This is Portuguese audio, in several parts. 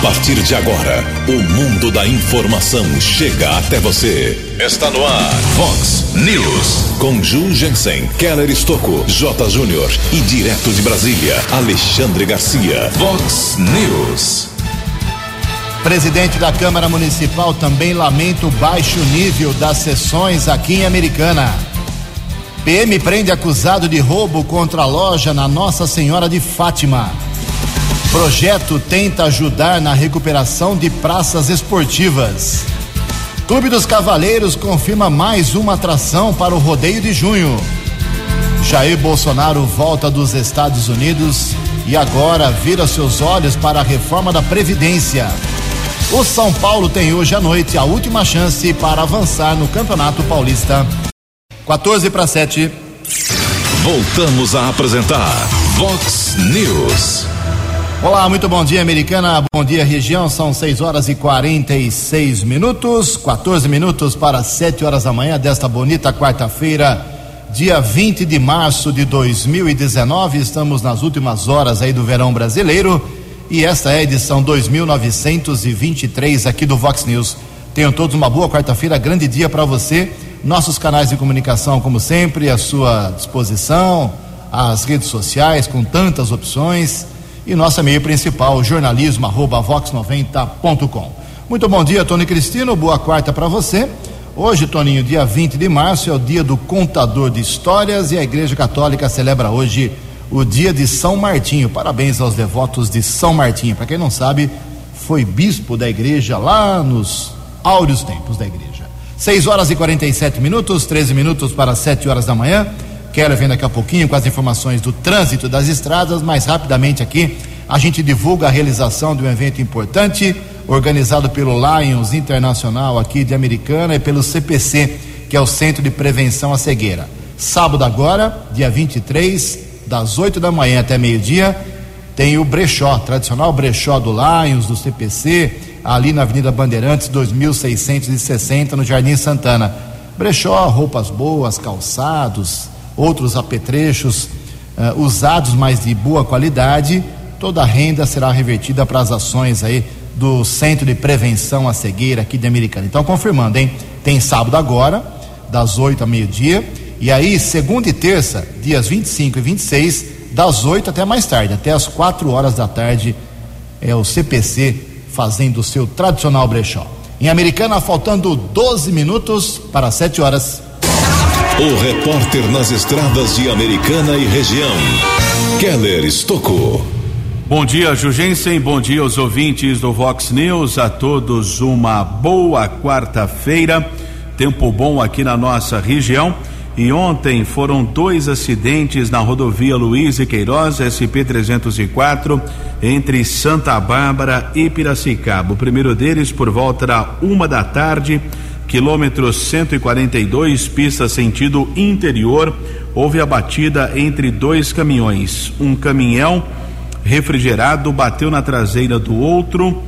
A partir de agora, o mundo da informação chega até você. Está no ar, Fox News. Com Ju Jensen, Keller Estocco, J. Júnior e direto de Brasília, Alexandre Garcia. Fox News. Presidente da Câmara Municipal também lamenta o baixo nível das sessões aqui em Americana. PM prende acusado de roubo contra a loja na Nossa Senhora de Fátima. Projeto tenta ajudar na recuperação de praças esportivas. Clube dos Cavaleiros confirma mais uma atração para o rodeio de junho. Jair Bolsonaro volta dos Estados Unidos e agora vira seus olhos para a reforma da Previdência. O São Paulo tem hoje à noite a última chance para avançar no Campeonato Paulista. 14 para 7. Voltamos a apresentar Vox News. Olá, muito bom dia, americana. Bom dia, região. São 6 horas e 46 minutos, 14 minutos para 7 horas da manhã desta bonita quarta-feira, dia 20 de março de 2019. Estamos nas últimas horas aí do verão brasileiro e esta é a edição 2923 aqui do Vox News. Tenham todos uma boa quarta-feira, grande dia para você. Nossos canais de comunicação, como sempre, à sua disposição, as redes sociais com tantas opções e nosso e-mail principal, jornalismo@vox90.com. Muito bom dia, Tony Cristino. Boa quarta para você. Hoje, Toninho, dia 20 de março, é o dia do contador de histórias e a Igreja Católica celebra hoje o dia de São Martinho. Parabéns aos devotos de São Martinho. Para quem não sabe, foi bispo da igreja lá nos áureos tempos da igreja. 6 horas e 47 minutos, 13 minutos para 7 horas da manhã. Quero vem daqui a pouquinho com as informações do trânsito das estradas, mais rapidamente aqui a gente divulga a realização de um evento importante organizado pelo Lions Internacional aqui de Americana e pelo CPC, que é o Centro de Prevenção à Cegueira. Sábado agora, dia 23, das 8 da manhã até meio-dia, tem o brechó, tradicional brechó do Lions, do CPC, ali na Avenida Bandeirantes, 2660, no Jardim Santana. Brechó, roupas boas, calçados, outros apetrechos uh, usados, mas de boa qualidade. Toda a renda será revertida para as ações aí do Centro de Prevenção à Cegueira aqui de Americana. Então, confirmando, hein? Tem sábado agora, das 8 ao meio-dia. E aí, segunda e terça, dias 25 e 26, das 8 até mais tarde, até as 4 horas da tarde, é o CPC fazendo o seu tradicional brechó. Em Americana, faltando 12 minutos para 7 horas. O repórter nas estradas de Americana e região, Keller Estocou. Bom dia, Jugensen. Bom dia aos ouvintes do Vox News. A todos uma boa quarta-feira. Tempo bom aqui na nossa região. E ontem foram dois acidentes na rodovia Luiz e Queiroz, SP-304, entre Santa Bárbara e Piracicaba. O primeiro deles por volta da uma da tarde, quilômetro 142, pista sentido interior. Houve a batida entre dois caminhões. Um caminhão refrigerado bateu na traseira do outro.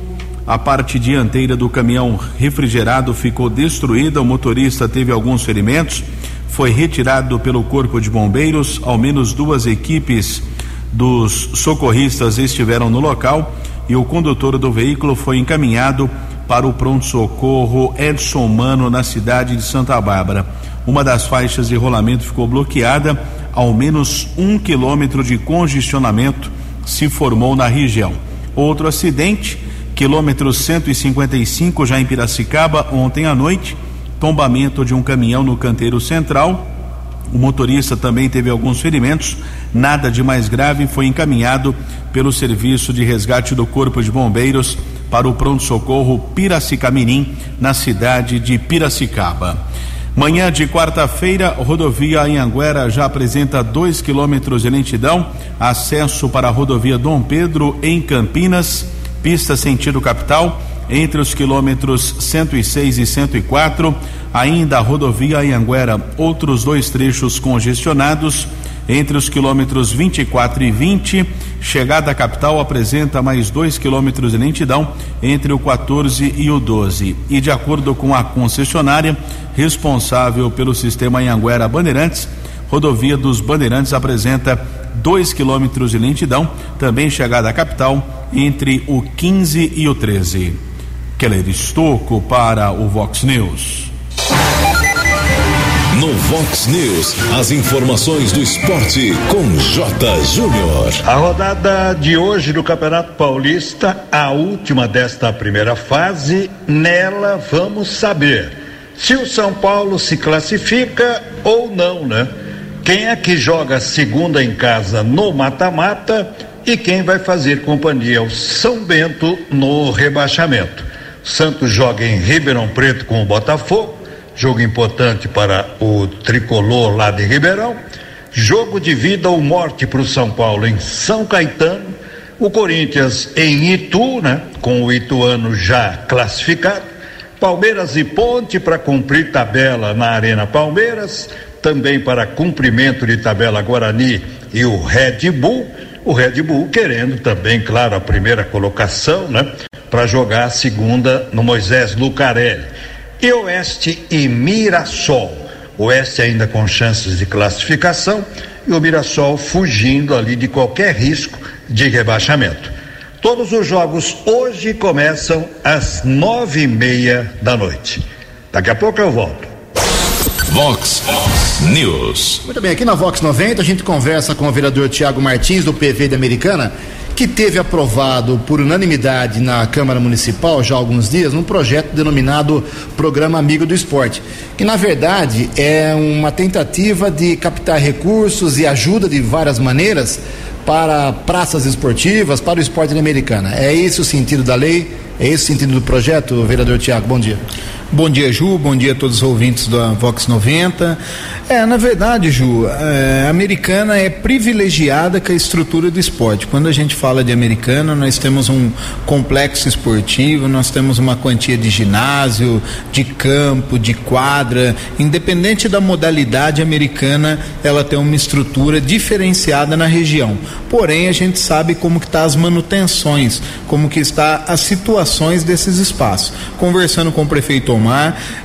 A parte dianteira do caminhão refrigerado ficou destruída. O motorista teve alguns ferimentos. Foi retirado pelo Corpo de Bombeiros. Ao menos duas equipes dos socorristas estiveram no local e o condutor do veículo foi encaminhado para o pronto-socorro Edson Mano, na cidade de Santa Bárbara. Uma das faixas de rolamento ficou bloqueada, ao menos um quilômetro de congestionamento se formou na região. Outro acidente, quilômetro 155, já em Piracicaba, ontem à noite, tombamento de um caminhão no canteiro central. O motorista também teve alguns ferimentos, nada de mais grave, foi encaminhado pelo serviço de resgate do Corpo de Bombeiros para o pronto-socorro Piracicamirim, na cidade de Piracicaba. Manhã de quarta-feira, rodovia Anhanguera já apresenta 2 quilômetros de lentidão. Acesso para a rodovia Dom Pedro em Campinas, pista sentido capital, entre os quilômetros 106 e 104. Ainda a rodovia Anhanguera, outros dois trechos congestionados entre os quilômetros 24 e 20. Chegada à capital apresenta mais dois quilômetros de lentidão entre o 14 e o 12. E de acordo com a concessionária responsável pelo sistema Anhanguera Bandeirantes, rodovia dos Bandeirantes apresenta 2 quilômetros de lentidão, também chegada à capital entre o 15 e o 13. Keller Estocco para o Vox News. No Vox News, as informações do esporte com J. Júnior. A rodada de hoje do Campeonato Paulista, a última desta primeira fase, nela vamos saber se o São Paulo se classifica ou não, né? Quem é que joga segunda em casa no mata-mata e quem vai fazer companhia ao São Bento no rebaixamento. Santos joga em Ribeirão Preto com o Botafogo jogo importante para o tricolor lá de Ribeirão. Jogo de vida ou morte para o São Paulo em São Caetano. O Corinthians em Itu, né? Com o Ituano já classificado. Palmeiras e Ponte para cumprir tabela na Arena Palmeiras. Também para cumprimento de tabela Guarani e o Red Bull. O Red Bull querendo também, claro, a primeira colocação, né? Para jogar a segunda no Moisés Lucarelli e Oeste e Mirassol. Oeste ainda com chances de classificação e o Mirassol fugindo ali de qualquer risco de rebaixamento. Todos os jogos hoje começam às nove e meia da noite. Daqui a pouco eu volto. Vox News. Muito bem, aqui na Vox 90 a gente conversa com o vereador Tiago Martins do PV de Americana que teve aprovado por unanimidade na Câmara Municipal já há alguns dias um projeto denominado Programa Amigo do Esporte, que na verdade é uma tentativa de captar recursos e ajuda de várias maneiras para praças esportivas, para o esporte americana. É esse o sentido da lei? É esse o sentido do projeto, vereador Tiago? Bom dia. Bom dia, Ju. Bom dia a todos os ouvintes da Vox 90. É, na verdade, Ju, é, a americana é privilegiada com a estrutura do esporte. Quando a gente fala de americana, nós temos um complexo esportivo, nós temos uma quantia de ginásio, de campo, de quadra. Independente da modalidade americana, ela tem uma estrutura diferenciada na região. Porém, a gente sabe como que está as manutenções, como que está as situações desses espaços. Conversando com o prefeito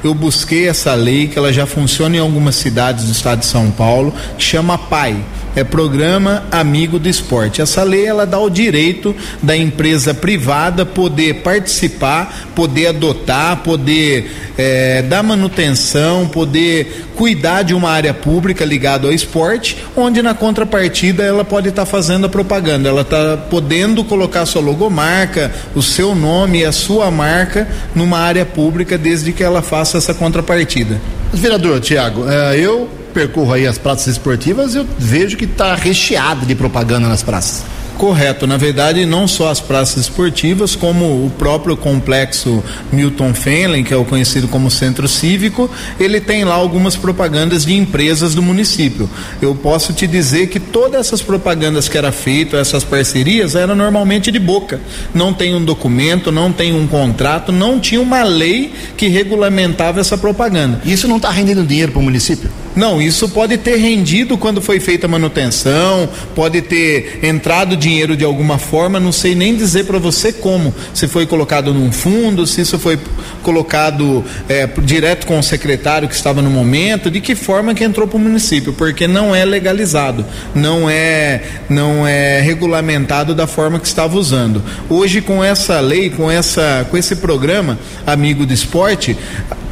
Eu busquei essa lei que ela já funciona em algumas cidades do estado de São Paulo, que chama PAI é Programa Amigo do Esporte. Essa lei ela dá o direito da empresa privada poder participar, poder adotar, poder é, dar manutenção, poder cuidar de uma área pública ligada ao esporte, onde na contrapartida ela pode estar tá fazendo a propaganda, ela está podendo colocar sua logomarca, o seu nome a sua marca numa área pública desde que ela faça essa contrapartida. Vereador Tiago, é, eu percorro aí as praças esportivas, eu vejo que está recheado de propaganda nas praças. Correto, na verdade, não só as praças esportivas, como o próprio complexo Milton Fenley, que é o conhecido como Centro Cívico, ele tem lá algumas propagandas de empresas do município. Eu posso te dizer que todas essas propagandas que era feito, essas parcerias, eram normalmente de boca. Não tem um documento, não tem um contrato, não tinha uma lei que regulamentava essa propaganda. Isso não está rendendo dinheiro para o município? Não, isso pode ter rendido quando foi feita a manutenção, pode ter entrado dinheiro de alguma forma, não sei nem dizer para você como. Se foi colocado num fundo, se isso foi colocado é, direto com o secretário que estava no momento, de que forma que entrou para o município, porque não é legalizado, não é, não é regulamentado da forma que estava usando. Hoje com essa lei, com essa, com esse programa Amigo do Esporte,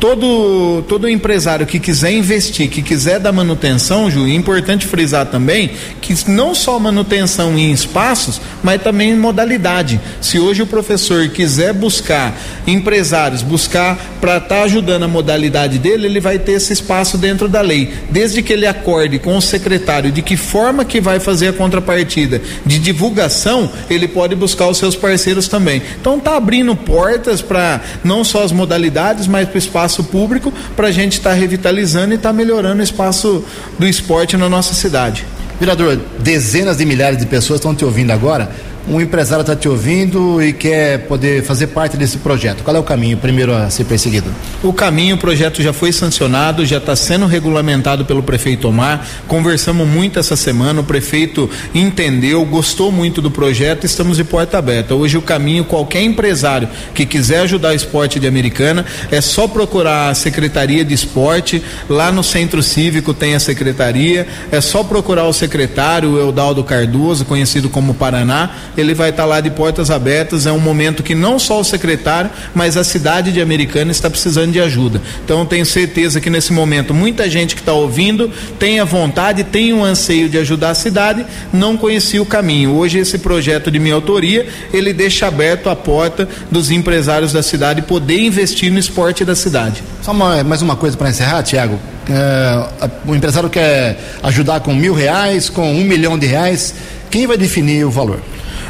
todo todo empresário que quiser investir, que quiser dar manutenção, Ju, é importante frisar também que não só manutenção em espaços, mas também modalidade. Se hoje o professor quiser buscar empresários, buscar para estar tá ajudando a modalidade dele, ele vai ter esse espaço dentro da lei, desde que ele acorde com o secretário de que forma que vai fazer a contrapartida de divulgação, ele pode buscar os seus parceiros também. Então tá abrindo portas para não só as modalidades, mas para o espaço espaço público para a gente estar tá revitalizando e estar tá melhorando o espaço do esporte na nossa cidade. Vereador, dezenas de milhares de pessoas estão te ouvindo agora. Um empresário está te ouvindo e quer poder fazer parte desse projeto. Qual é o caminho primeiro a ser perseguido? O caminho, o projeto já foi sancionado, já está sendo regulamentado pelo prefeito Omar. Conversamos muito essa semana, o prefeito entendeu, gostou muito do projeto, estamos de porta aberta. Hoje o caminho, qualquer empresário que quiser ajudar o esporte de Americana, é só procurar a Secretaria de Esporte, lá no Centro Cívico tem a secretaria, é só procurar o secretário, o Eudaldo Cardoso, conhecido como Paraná, ele vai estar lá de portas abertas. É um momento que não só o secretário, mas a cidade de Americana está precisando de ajuda. Então tenho certeza que nesse momento muita gente que está ouvindo tem a vontade, tem um anseio de ajudar a cidade, não conhecia o caminho. Hoje esse projeto de minha autoria ele deixa aberto a porta dos empresários da cidade poder investir no esporte da cidade. Só uma, mais uma coisa para encerrar, Tiago. É, o empresário quer ajudar com mil reais, com um milhão de reais. Quem vai definir o valor?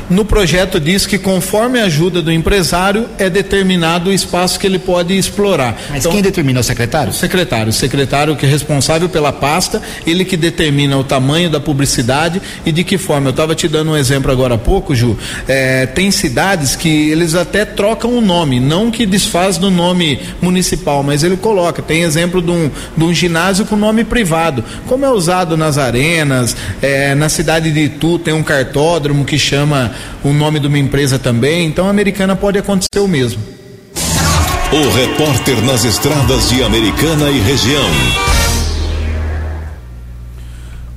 No projeto diz que conforme a ajuda do empresário é determinado o espaço que ele pode explorar. Mas então, quem determina o secretário? O secretário, o secretário que é responsável pela pasta, ele que determina o tamanho da publicidade e de que forma. Eu estava te dando um exemplo agora há pouco, Ju. É, tem cidades que eles até trocam o nome, não que desfaz do nome municipal, mas ele coloca. Tem exemplo de um, de um ginásio com nome privado, como é usado nas arenas, é, na cidade de Itu tem um cartódromo que chama o nome de uma empresa também, então a americana pode acontecer o mesmo. O repórter nas estradas de Americana e região.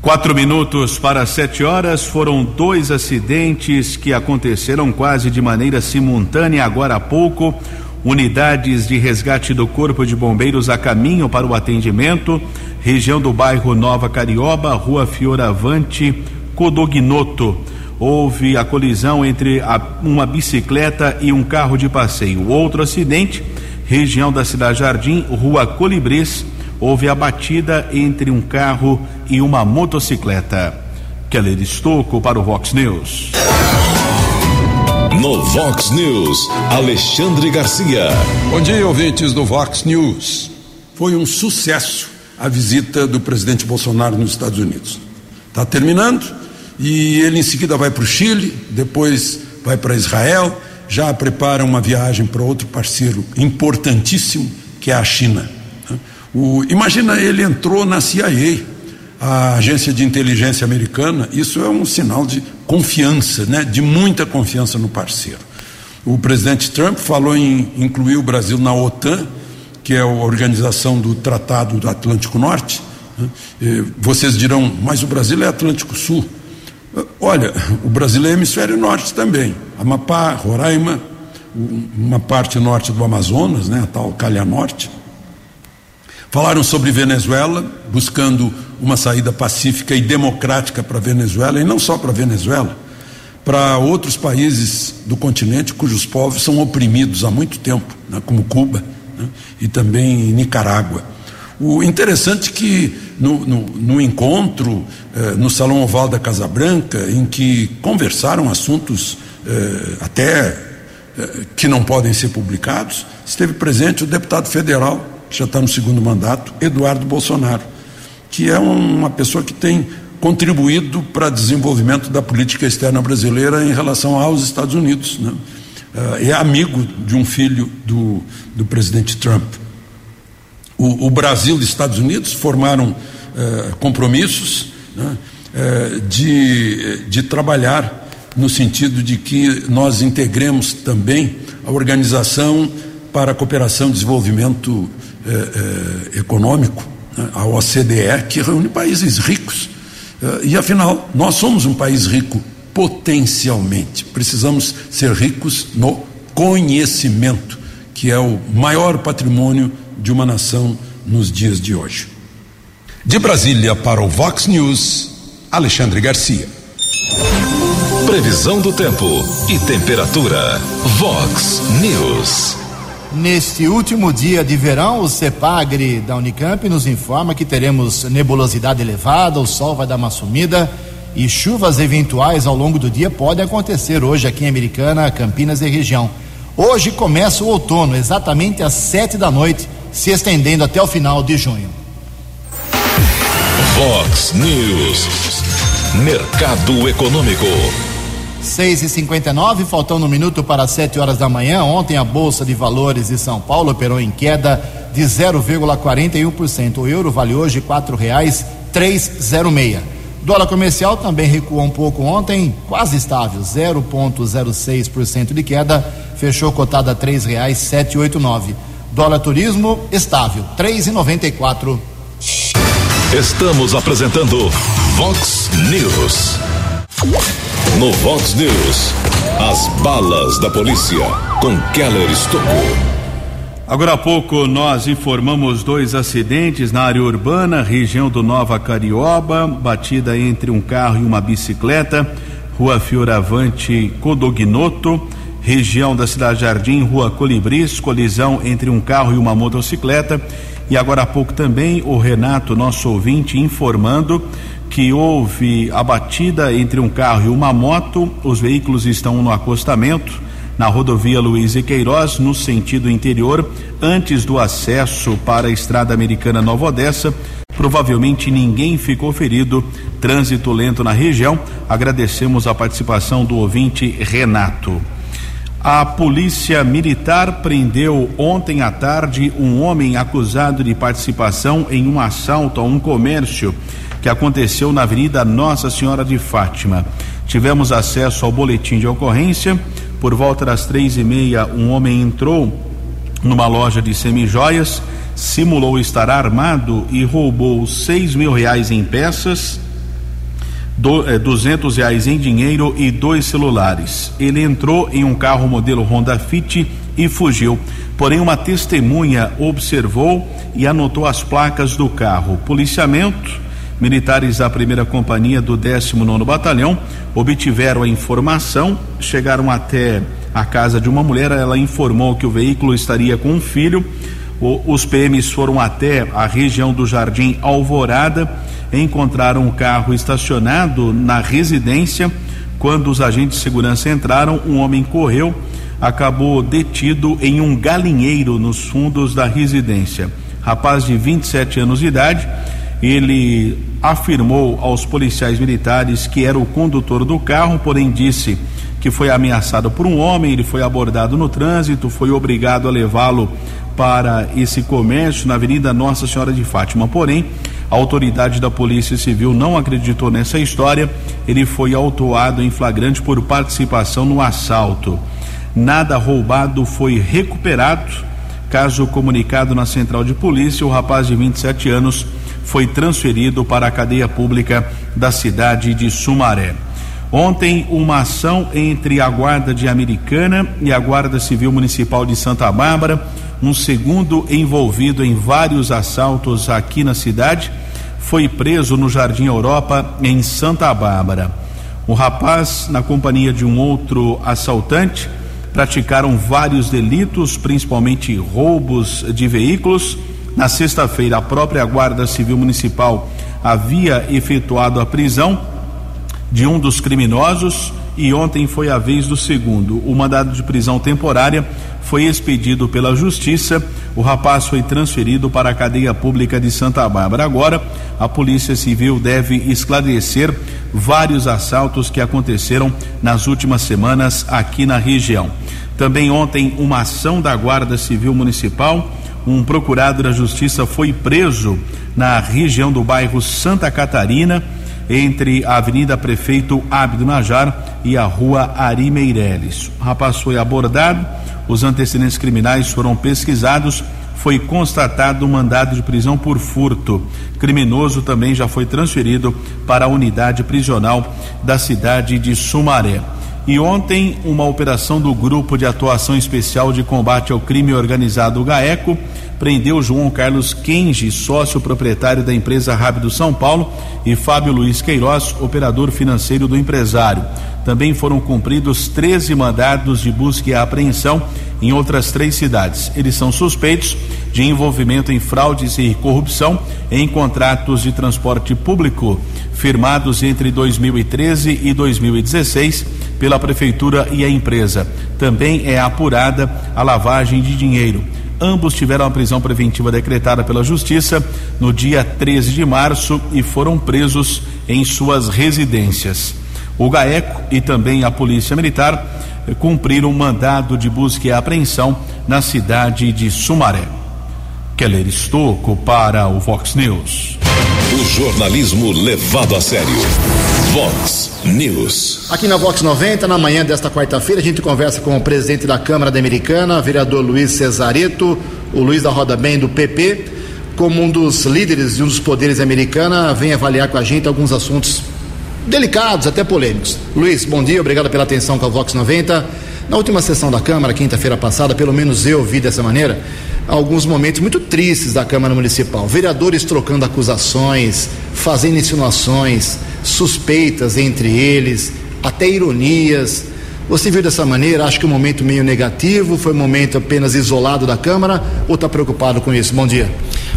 Quatro minutos para sete horas foram dois acidentes que aconteceram quase de maneira simultânea agora há pouco. Unidades de resgate do Corpo de Bombeiros a caminho para o atendimento. Região do bairro Nova Carioba, Rua Fioravante, Codognoto houve a colisão entre a, uma bicicleta e um carro de passeio. Outro acidente, região da Cidade Jardim, Rua Colibris, houve a batida entre um carro e uma motocicleta. Keller Estocco para o Vox News. No Vox News, Alexandre Garcia. Bom dia, ouvintes do Vox News. Foi um sucesso a visita do presidente Bolsonaro nos Estados Unidos. Está terminando, e ele em seguida vai para o Chile, depois vai para Israel, já prepara uma viagem para outro parceiro importantíssimo, que é a China. O, imagina, ele entrou na CIA, a agência de inteligência americana, isso é um sinal de confiança, né, de muita confiança no parceiro. O presidente Trump falou em incluir o Brasil na OTAN, que é a organização do Tratado do Atlântico Norte. Né? Vocês dirão, mas o Brasil é Atlântico Sul. Olha, o Brasil é hemisfério norte também. Amapá, Roraima, uma parte norte do Amazonas, né, a tal Calha Norte. Falaram sobre Venezuela, buscando uma saída pacífica e democrática para Venezuela, e não só para Venezuela, para outros países do continente cujos povos são oprimidos há muito tempo, né, como Cuba né, e também Nicarágua. O interessante é que no, no, no encontro, eh, no Salão Oval da Casa Branca, em que conversaram assuntos eh, até eh, que não podem ser publicados, esteve presente o deputado federal, que já está no segundo mandato, Eduardo Bolsonaro, que é uma pessoa que tem contribuído para o desenvolvimento da política externa brasileira em relação aos Estados Unidos. Né? Eh, é amigo de um filho do, do presidente Trump o, o Brasil e os Estados Unidos formaram eh, compromissos né, eh, de, de trabalhar no sentido de que nós integremos também a Organização para a Cooperação e Desenvolvimento eh, Econômico, né, a OCDE, que reúne países ricos. e afinal, nós somos um país rico potencialmente. Precisamos ser ricos no conhecimento, que é o maior patrimônio de uma nação nos dias de hoje. De Brasília para o Vox News, Alexandre Garcia. Previsão do tempo e temperatura. Vox News. Neste último dia de verão, o CEPAGRE da Unicamp nos informa que teremos nebulosidade elevada, o sol vai dar uma sumida e chuvas eventuais ao longo do dia podem acontecer hoje aqui em Americana, Campinas e região. Hoje começa o outono, exatamente às sete da noite se estendendo até o final de junho. Fox News. Mercado Econômico. 6 e 59 faltando um minuto para 7 horas da manhã. Ontem a Bolsa de Valores de São Paulo operou em queda de 0,41%. O euro vale hoje quatro reais 306. Dólar comercial também recuou um pouco ontem, quase estável, 0,06% de queda, fechou cotada a três reais 789. Dólar turismo estável, 3,94. Estamos apresentando Vox News. No Vox News, as balas da polícia com Keller Estocou. Agora há pouco nós informamos dois acidentes na área urbana, região do Nova Carioba, batida entre um carro e uma bicicleta, Rua Fioravante Codognoto, região da Cidade Jardim, Rua Colibris, colisão entre um carro e uma motocicleta. E agora há pouco também o Renato, nosso ouvinte, informando que houve a batida entre um carro e uma moto, os veículos estão no acostamento na rodovia Luiz e Queiroz, no sentido interior, antes do acesso para a estrada americana Nova Odessa. Provavelmente ninguém ficou ferido. Trânsito lento na região. Agradecemos a participação do ouvinte Renato. A polícia militar prendeu ontem à tarde um homem acusado de participação em um assalto a um comércio que aconteceu na Avenida Nossa Senhora de Fátima. Tivemos acesso ao boletim de ocorrência. Por volta das três e meia, um homem entrou numa loja de semijoias, simulou estar armado e roubou seis mil reais em peças, do, eh, duzentos reais em dinheiro e dois celulares. Ele entrou em um carro modelo Honda Fit e fugiu. Porém, uma testemunha observou e anotou as placas do carro. Policiamento Militares da primeira companhia do 19 Batalhão obtiveram a informação, chegaram até a casa de uma mulher, ela informou que o veículo estaria com um filho. O, os PMs foram até a região do Jardim Alvorada, encontraram o carro estacionado na residência. Quando os agentes de segurança entraram, um homem correu, acabou detido em um galinheiro nos fundos da residência. Rapaz de 27 anos de idade ele afirmou aos policiais militares que era o condutor do carro, porém disse que foi ameaçado por um homem, ele foi abordado no trânsito, foi obrigado a levá-lo para esse comércio na Avenida Nossa Senhora de Fátima. Porém, a autoridade da Polícia Civil não acreditou nessa história. Ele foi autuado em flagrante por participação no assalto. Nada roubado foi recuperado. Caso comunicado na central de polícia, o rapaz de 27 anos foi transferido para a cadeia pública da cidade de Sumaré. Ontem, uma ação entre a Guarda de Americana e a Guarda Civil Municipal de Santa Bárbara, um segundo envolvido em vários assaltos aqui na cidade, foi preso no Jardim Europa, em Santa Bárbara. O rapaz, na companhia de um outro assaltante, praticaram vários delitos, principalmente roubos de veículos na sexta-feira, a própria Guarda Civil Municipal havia efetuado a prisão de um dos criminosos e ontem foi a vez do segundo. O mandado de prisão temporária foi expedido pela Justiça. O rapaz foi transferido para a cadeia pública de Santa Bárbara. Agora, a Polícia Civil deve esclarecer vários assaltos que aconteceram nas últimas semanas aqui na região. Também ontem, uma ação da Guarda Civil Municipal um procurado da justiça foi preso na região do bairro Santa Catarina, entre a Avenida Prefeito Abdo Najar e a Rua Ari Meireles. O rapaz foi abordado, os antecedentes criminais foram pesquisados, foi constatado um mandado de prisão por furto. Criminoso também já foi transferido para a unidade prisional da cidade de Sumaré. E ontem, uma operação do Grupo de Atuação Especial de Combate ao Crime Organizado, GAECO, prendeu João Carlos Kenji, sócio proprietário da empresa Rápido São Paulo, e Fábio Luiz Queiroz, operador financeiro do empresário. Também foram cumpridos 13 mandados de busca e apreensão em outras três cidades. Eles são suspeitos de envolvimento em fraudes e corrupção em contratos de transporte público firmados entre 2013 e 2016 pela Prefeitura e a empresa. Também é apurada a lavagem de dinheiro. Ambos tiveram a prisão preventiva decretada pela Justiça no dia 13 de março e foram presos em suas residências. O GAECO e também a Polícia Militar cumpriram mandado de busca e apreensão na cidade de Sumaré. Keller Estocco para o Vox News. O jornalismo levado a sério. Vox News. Aqui na Vox 90, na manhã desta quarta-feira, a gente conversa com o presidente da Câmara da Americana, vereador Luiz Cesareto, o Luiz da Roda Bem do PP, como um dos líderes de um dos poderes americana, vem avaliar com a gente alguns assuntos delicados, até polêmicos. Luiz, bom dia, obrigado pela atenção com a Vox 90. Na última sessão da Câmara, quinta-feira passada, pelo menos eu vi dessa maneira, alguns momentos muito tristes da Câmara Municipal. Vereadores trocando acusações, fazendo insinuações, suspeitas entre eles, até ironias. Você viu dessa maneira? Acho que um momento meio negativo, foi um momento apenas isolado da Câmara ou está preocupado com isso? Bom dia.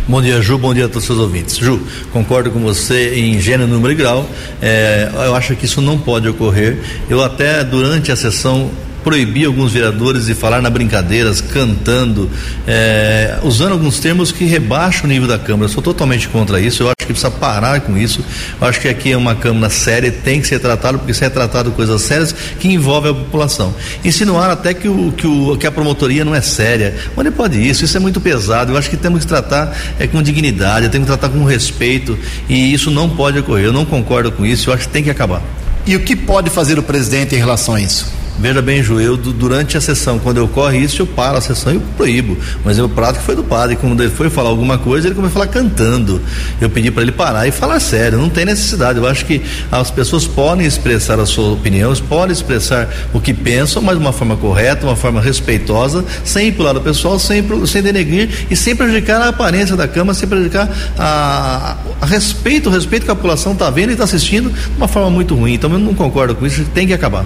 Bom dia, Ju. Bom dia a todos os seus ouvintes. Ju, concordo com você em gênero, número e grau. É, eu acho que isso não pode ocorrer. Eu até durante a sessão proibir alguns vereadores de falar na brincadeiras, cantando, é, usando alguns termos que rebaixam o nível da Câmara. Eu sou totalmente contra isso. Eu acho que precisa parar com isso. Eu acho que aqui é uma Câmara séria, tem que ser tratado, porque isso é tratado coisas sérias que envolvem a população. Insinuar até que, o, que, o, que a promotoria não é séria. Onde pode isso? Isso é muito pesado. Eu acho que temos que tratar é, com dignidade, temos que tratar com respeito e isso não pode ocorrer. Eu não concordo com isso. Eu acho que tem que acabar. E o que pode fazer o presidente em relação a isso? Veja bem, Ju, eu durante a sessão, quando ocorre isso, eu paro a sessão e eu proíbo. Mas o prato que foi do padre. Quando ele foi falar alguma coisa, ele começou a falar cantando. Eu pedi para ele parar e falar sério. Não tem necessidade. Eu acho que as pessoas podem expressar as suas opiniões, podem expressar o que pensam, mas de uma forma correta, uma forma respeitosa, sem ir para o lado pessoal, sem, sem denegrir e sem prejudicar a aparência da Câmara, sem prejudicar a, a respeito, o respeito que a população está vendo e está assistindo de uma forma muito ruim. Então eu não concordo com isso, tem que acabar.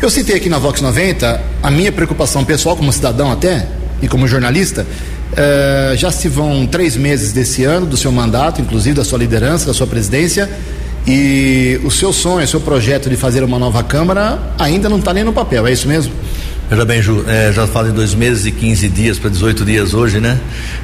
Eu citei aqui na Vox 90 a minha preocupação pessoal como cidadão até e como jornalista. Uh, já se vão três meses desse ano do seu mandato, inclusive da sua liderança, da sua presidência, e o seu sonho, o seu projeto de fazer uma nova Câmara ainda não está nem no papel, é isso mesmo? Veja bem, Ju, é, já fazem dois meses e 15 dias para 18 dias hoje, né?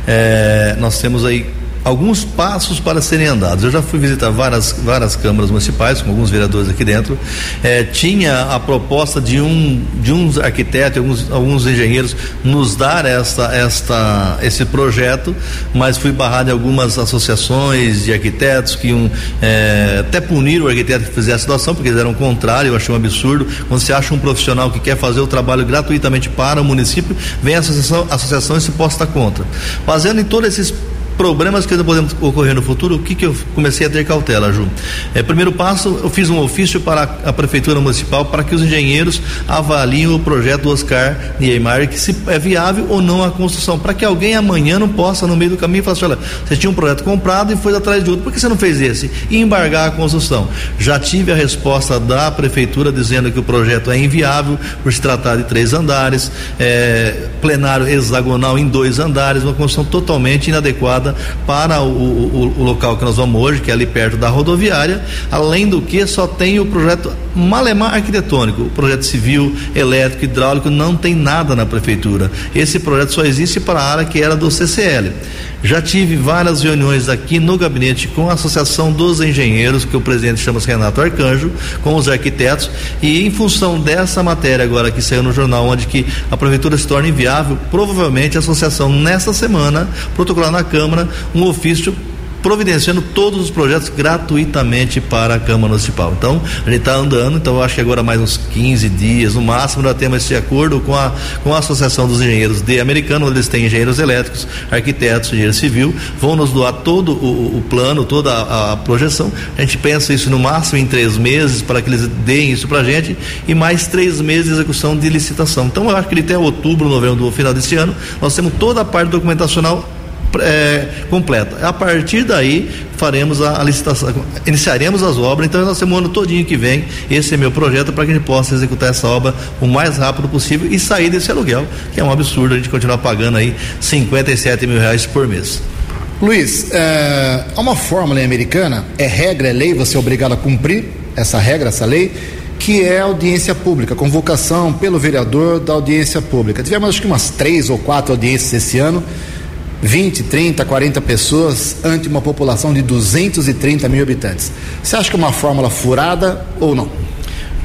É, nós temos aí alguns passos para serem andados. Eu já fui visitar várias, várias câmaras municipais com alguns vereadores aqui dentro. É, tinha a proposta de um de uns arquitetos, alguns, alguns engenheiros nos dar esta, esta esse projeto, mas fui barrado em algumas associações de arquitetos que iam é, até punir o arquiteto que fizesse a doação, porque eles eram contrários. Eu achei um absurdo. Quando você acha um profissional que quer fazer o trabalho gratuitamente para o município, vem a associação, a associação e se posta contra. Fazendo em todos esses problemas que podem ocorrer no futuro, o que, que eu comecei a ter cautela, Ju? É, primeiro passo, eu fiz um ofício para a Prefeitura Municipal para que os engenheiros avaliem o projeto do Oscar Niemeyer, que se é viável ou não a construção, para que alguém amanhã não possa, no meio do caminho, falar assim, olha, você tinha um projeto comprado e foi atrás de outro, por que você não fez esse? E embargar a construção. Já tive a resposta da Prefeitura dizendo que o projeto é inviável por se tratar de três andares, é, plenário hexagonal em dois andares, uma construção totalmente inadequada para o, o, o, local que nós vamos hoje, que é ali perto da rodoviária. Além do que, só tem o projeto Malemar arquitetônico, o projeto civil, elétrico, hidráulico, não tem nada na prefeitura. Esse projeto só existe para a área que era do CCL. Já tive várias reuniões aqui no gabinete com a Associação dos Engenheiros, que o presidente chama-se Renato Arcanjo, com os arquitetos, e em função dessa matéria agora que saiu no jornal, onde que a prefeitura se torna inviável, provavelmente a associação nesta semana protocolar na Câmara um ofício providenciando todos os projetos gratuitamente para a Câmara Municipal. Então, a gente está andando, então acho que agora mais uns 15 dias, no máximo, nós temos esse acordo com a, com a Associação dos Engenheiros de Americano, onde eles têm engenheiros elétricos, arquitetos, engenheiro civil, vão nos doar todo o, o plano, toda a, a, projeção. A gente pensa isso no máximo em três meses para que eles deem isso para a gente e mais três meses de execução de licitação. Então, eu acho que até outubro, novembro do final desse ano, nós temos toda a parte documentacional é, completa. A partir daí faremos a, a, licitação, iniciaremos as obras, então um ano todinho que vem, esse é meu projeto para que a gente possa executar essa obra o mais rápido possível e sair desse aluguel, que é um absurdo a gente continuar pagando aí 57 mil reais por mês. Luiz, é, há uma fórmula americana, é regra, é lei, você é obrigado a cumprir essa regra, essa lei, que é audiência pública, convocação pelo vereador da audiência pública. Tivemos acho que umas três ou quatro audiências esse ano 20, 30, 40 pessoas ante uma população de 230 mil habitantes. Você acha que é uma fórmula furada ou não?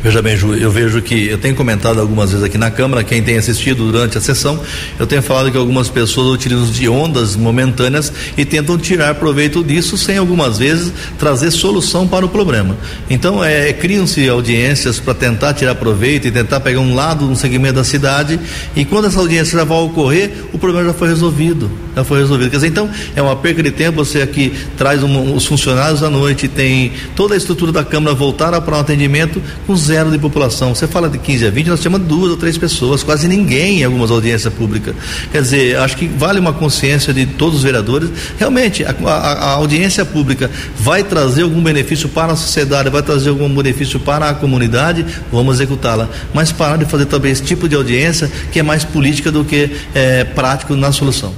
Veja bem, Ju, eu vejo que eu tenho comentado algumas vezes aqui na Câmara, quem tem assistido durante a sessão, eu tenho falado que algumas pessoas utilizam de ondas momentâneas e tentam tirar proveito disso sem algumas vezes trazer solução para o problema. Então, é, criam-se audiências para tentar tirar proveito e tentar pegar um lado, um segmento da cidade, e quando essa audiência já vai ocorrer, o problema já foi resolvido. Já foi resolvido. Quer dizer, então, é uma perca de tempo, você aqui traz um, os funcionários à noite, tem toda a estrutura da Câmara voltar para um atendimento com zero de população. Você fala de 15 a 20, nós temos duas ou três pessoas, quase ninguém em algumas audiências públicas. Quer dizer, acho que vale uma consciência de todos os vereadores. Realmente, a, a, a audiência pública vai trazer algum benefício para a sociedade, vai trazer algum benefício para a comunidade, vamos executá-la. Mas parar de fazer também esse tipo de audiência que é mais política do que é, prático na solução.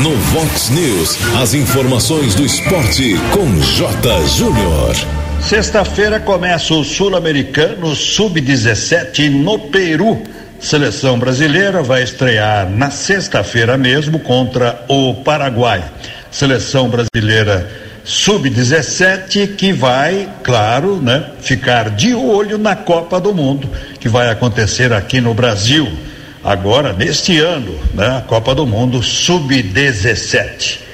No Vox News, as informações do esporte com J. Júnior. Sexta-feira começa o Sul-Americano Sub-17 no Peru. Seleção brasileira vai estrear na sexta-feira mesmo contra o Paraguai. Seleção brasileira Sub-17 que vai, claro, né, ficar de olho na Copa do Mundo que vai acontecer aqui no Brasil agora neste ano, né, a Copa do Mundo Sub-17.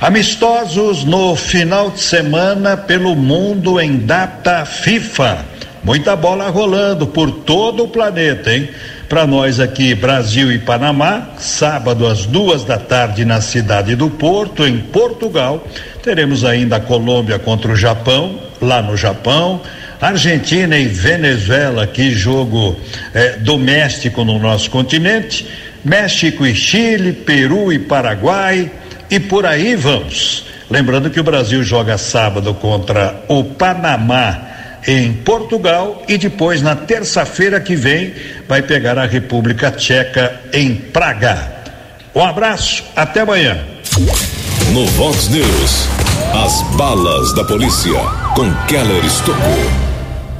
Amistosos no final de semana pelo mundo em data FIFA. Muita bola rolando por todo o planeta, hein? Para nós aqui, Brasil e Panamá, sábado às duas da tarde na cidade do Porto, em Portugal. Teremos ainda a Colômbia contra o Japão, lá no Japão. Argentina e Venezuela, que jogo eh, doméstico no nosso continente. México e Chile, Peru e Paraguai e por aí vamos. Lembrando que o Brasil joga sábado contra o Panamá em Portugal e depois na terça-feira que vem vai pegar a República Tcheca em Praga. Um abraço, até amanhã. No Vox News, as balas da polícia com Keller Estocou.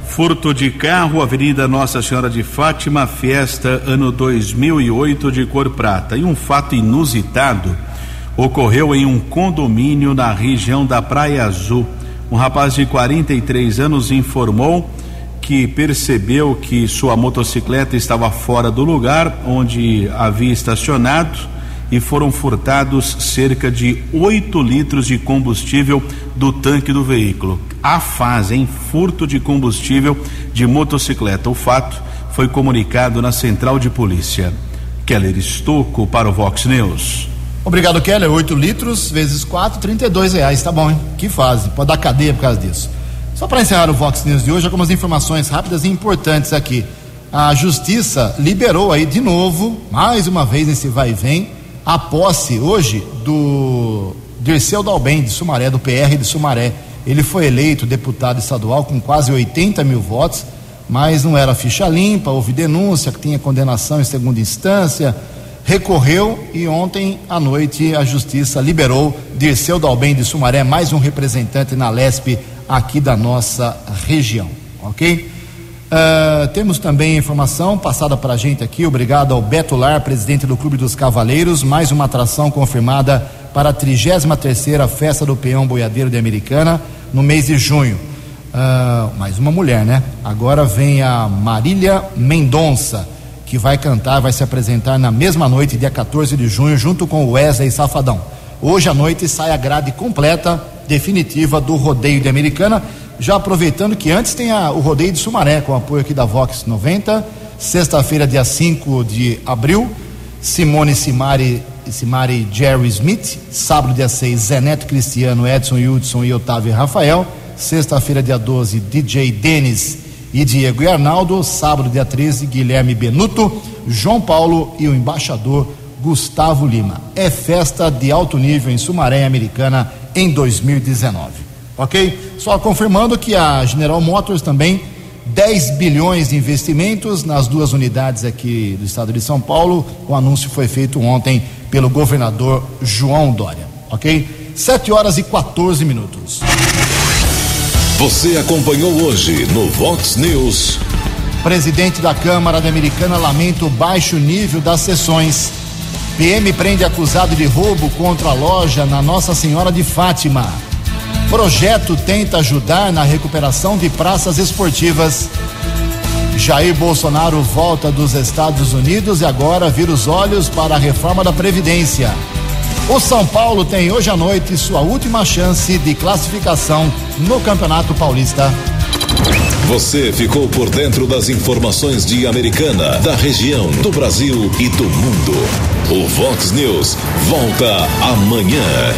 Furto de carro, Avenida Nossa Senhora de Fátima, festa ano 2008 de cor prata. E um fato inusitado ocorreu em um condomínio na região da Praia Azul. Um rapaz de 43 anos informou que percebeu que sua motocicleta estava fora do lugar onde havia estacionado e foram furtados cerca de 8 litros de combustível do tanque do veículo. A fase, Furto de combustível de motocicleta. O fato foi comunicado na central de polícia. Keller Estocco para o Vox News. Obrigado, Keller. 8 litros vezes 4, 32 reais. Tá bom, hein? Que fase. Pode dar cadeia por causa disso. Só para encerrar o Vox News de hoje, algumas informações rápidas e importantes aqui. A Justiça liberou aí de novo, mais uma vez nesse vai e vem, a posse hoje do Dirceu Dalben de Sumaré, do PR de Sumaré. Ele foi eleito deputado estadual com quase 80 mil votos, mas não era ficha limpa, houve denúncia que tinha condenação em segunda instância recorreu e ontem à noite a justiça liberou Dirceu Dalben de Sumaré, mais um representante na LESP aqui da nossa região, ok? Uh, temos também informação passada para a gente aqui, obrigado ao Beto Lar, presidente do Clube dos Cavaleiros, mais uma atração confirmada para a 33 terceira Festa do Peão Boiadeiro de Americana, no mês de junho. Uh, mais uma mulher, né? Agora vem a Marília Mendonça, que vai cantar, vai se apresentar na mesma noite, dia 14 de junho, junto com o Wesley Safadão. Hoje à noite sai a grade completa, definitiva do rodeio de Americana. Já aproveitando que antes tem a, o rodeio de Sumaré, com apoio aqui da Vox 90. Sexta-feira, dia 5 de abril, Simone Simari, Simari Jerry Smith. Sábado, dia 6, Zé Neto Cristiano, Edson Hudson e Otávio Rafael. Sexta-feira, dia 12, DJ Denis e Diego e Arnaldo. Sábado, dia 13, Guilherme Benuto, João Paulo e o embaixador Gustavo Lima. É festa de alto nível em Sumaré Americana em 2019. Ok? Só confirmando que a General Motors também 10 bilhões de investimentos nas duas unidades aqui do estado de São Paulo. O anúncio foi feito ontem pelo governador João Dória. Ok? 7 horas e 14 minutos. Você acompanhou hoje no Vox News. Presidente da Câmara da Americana lamenta o baixo nível das sessões. PM prende acusado de roubo contra a loja na Nossa Senhora de Fátima. Projeto tenta ajudar na recuperação de praças esportivas. Jair Bolsonaro volta dos Estados Unidos e agora vira os olhos para a reforma da Previdência. O São Paulo tem hoje à noite sua última chance de classificação no Campeonato Paulista. Você ficou por dentro das informações de Americana, da região, do Brasil e do mundo. O Vox News volta amanhã.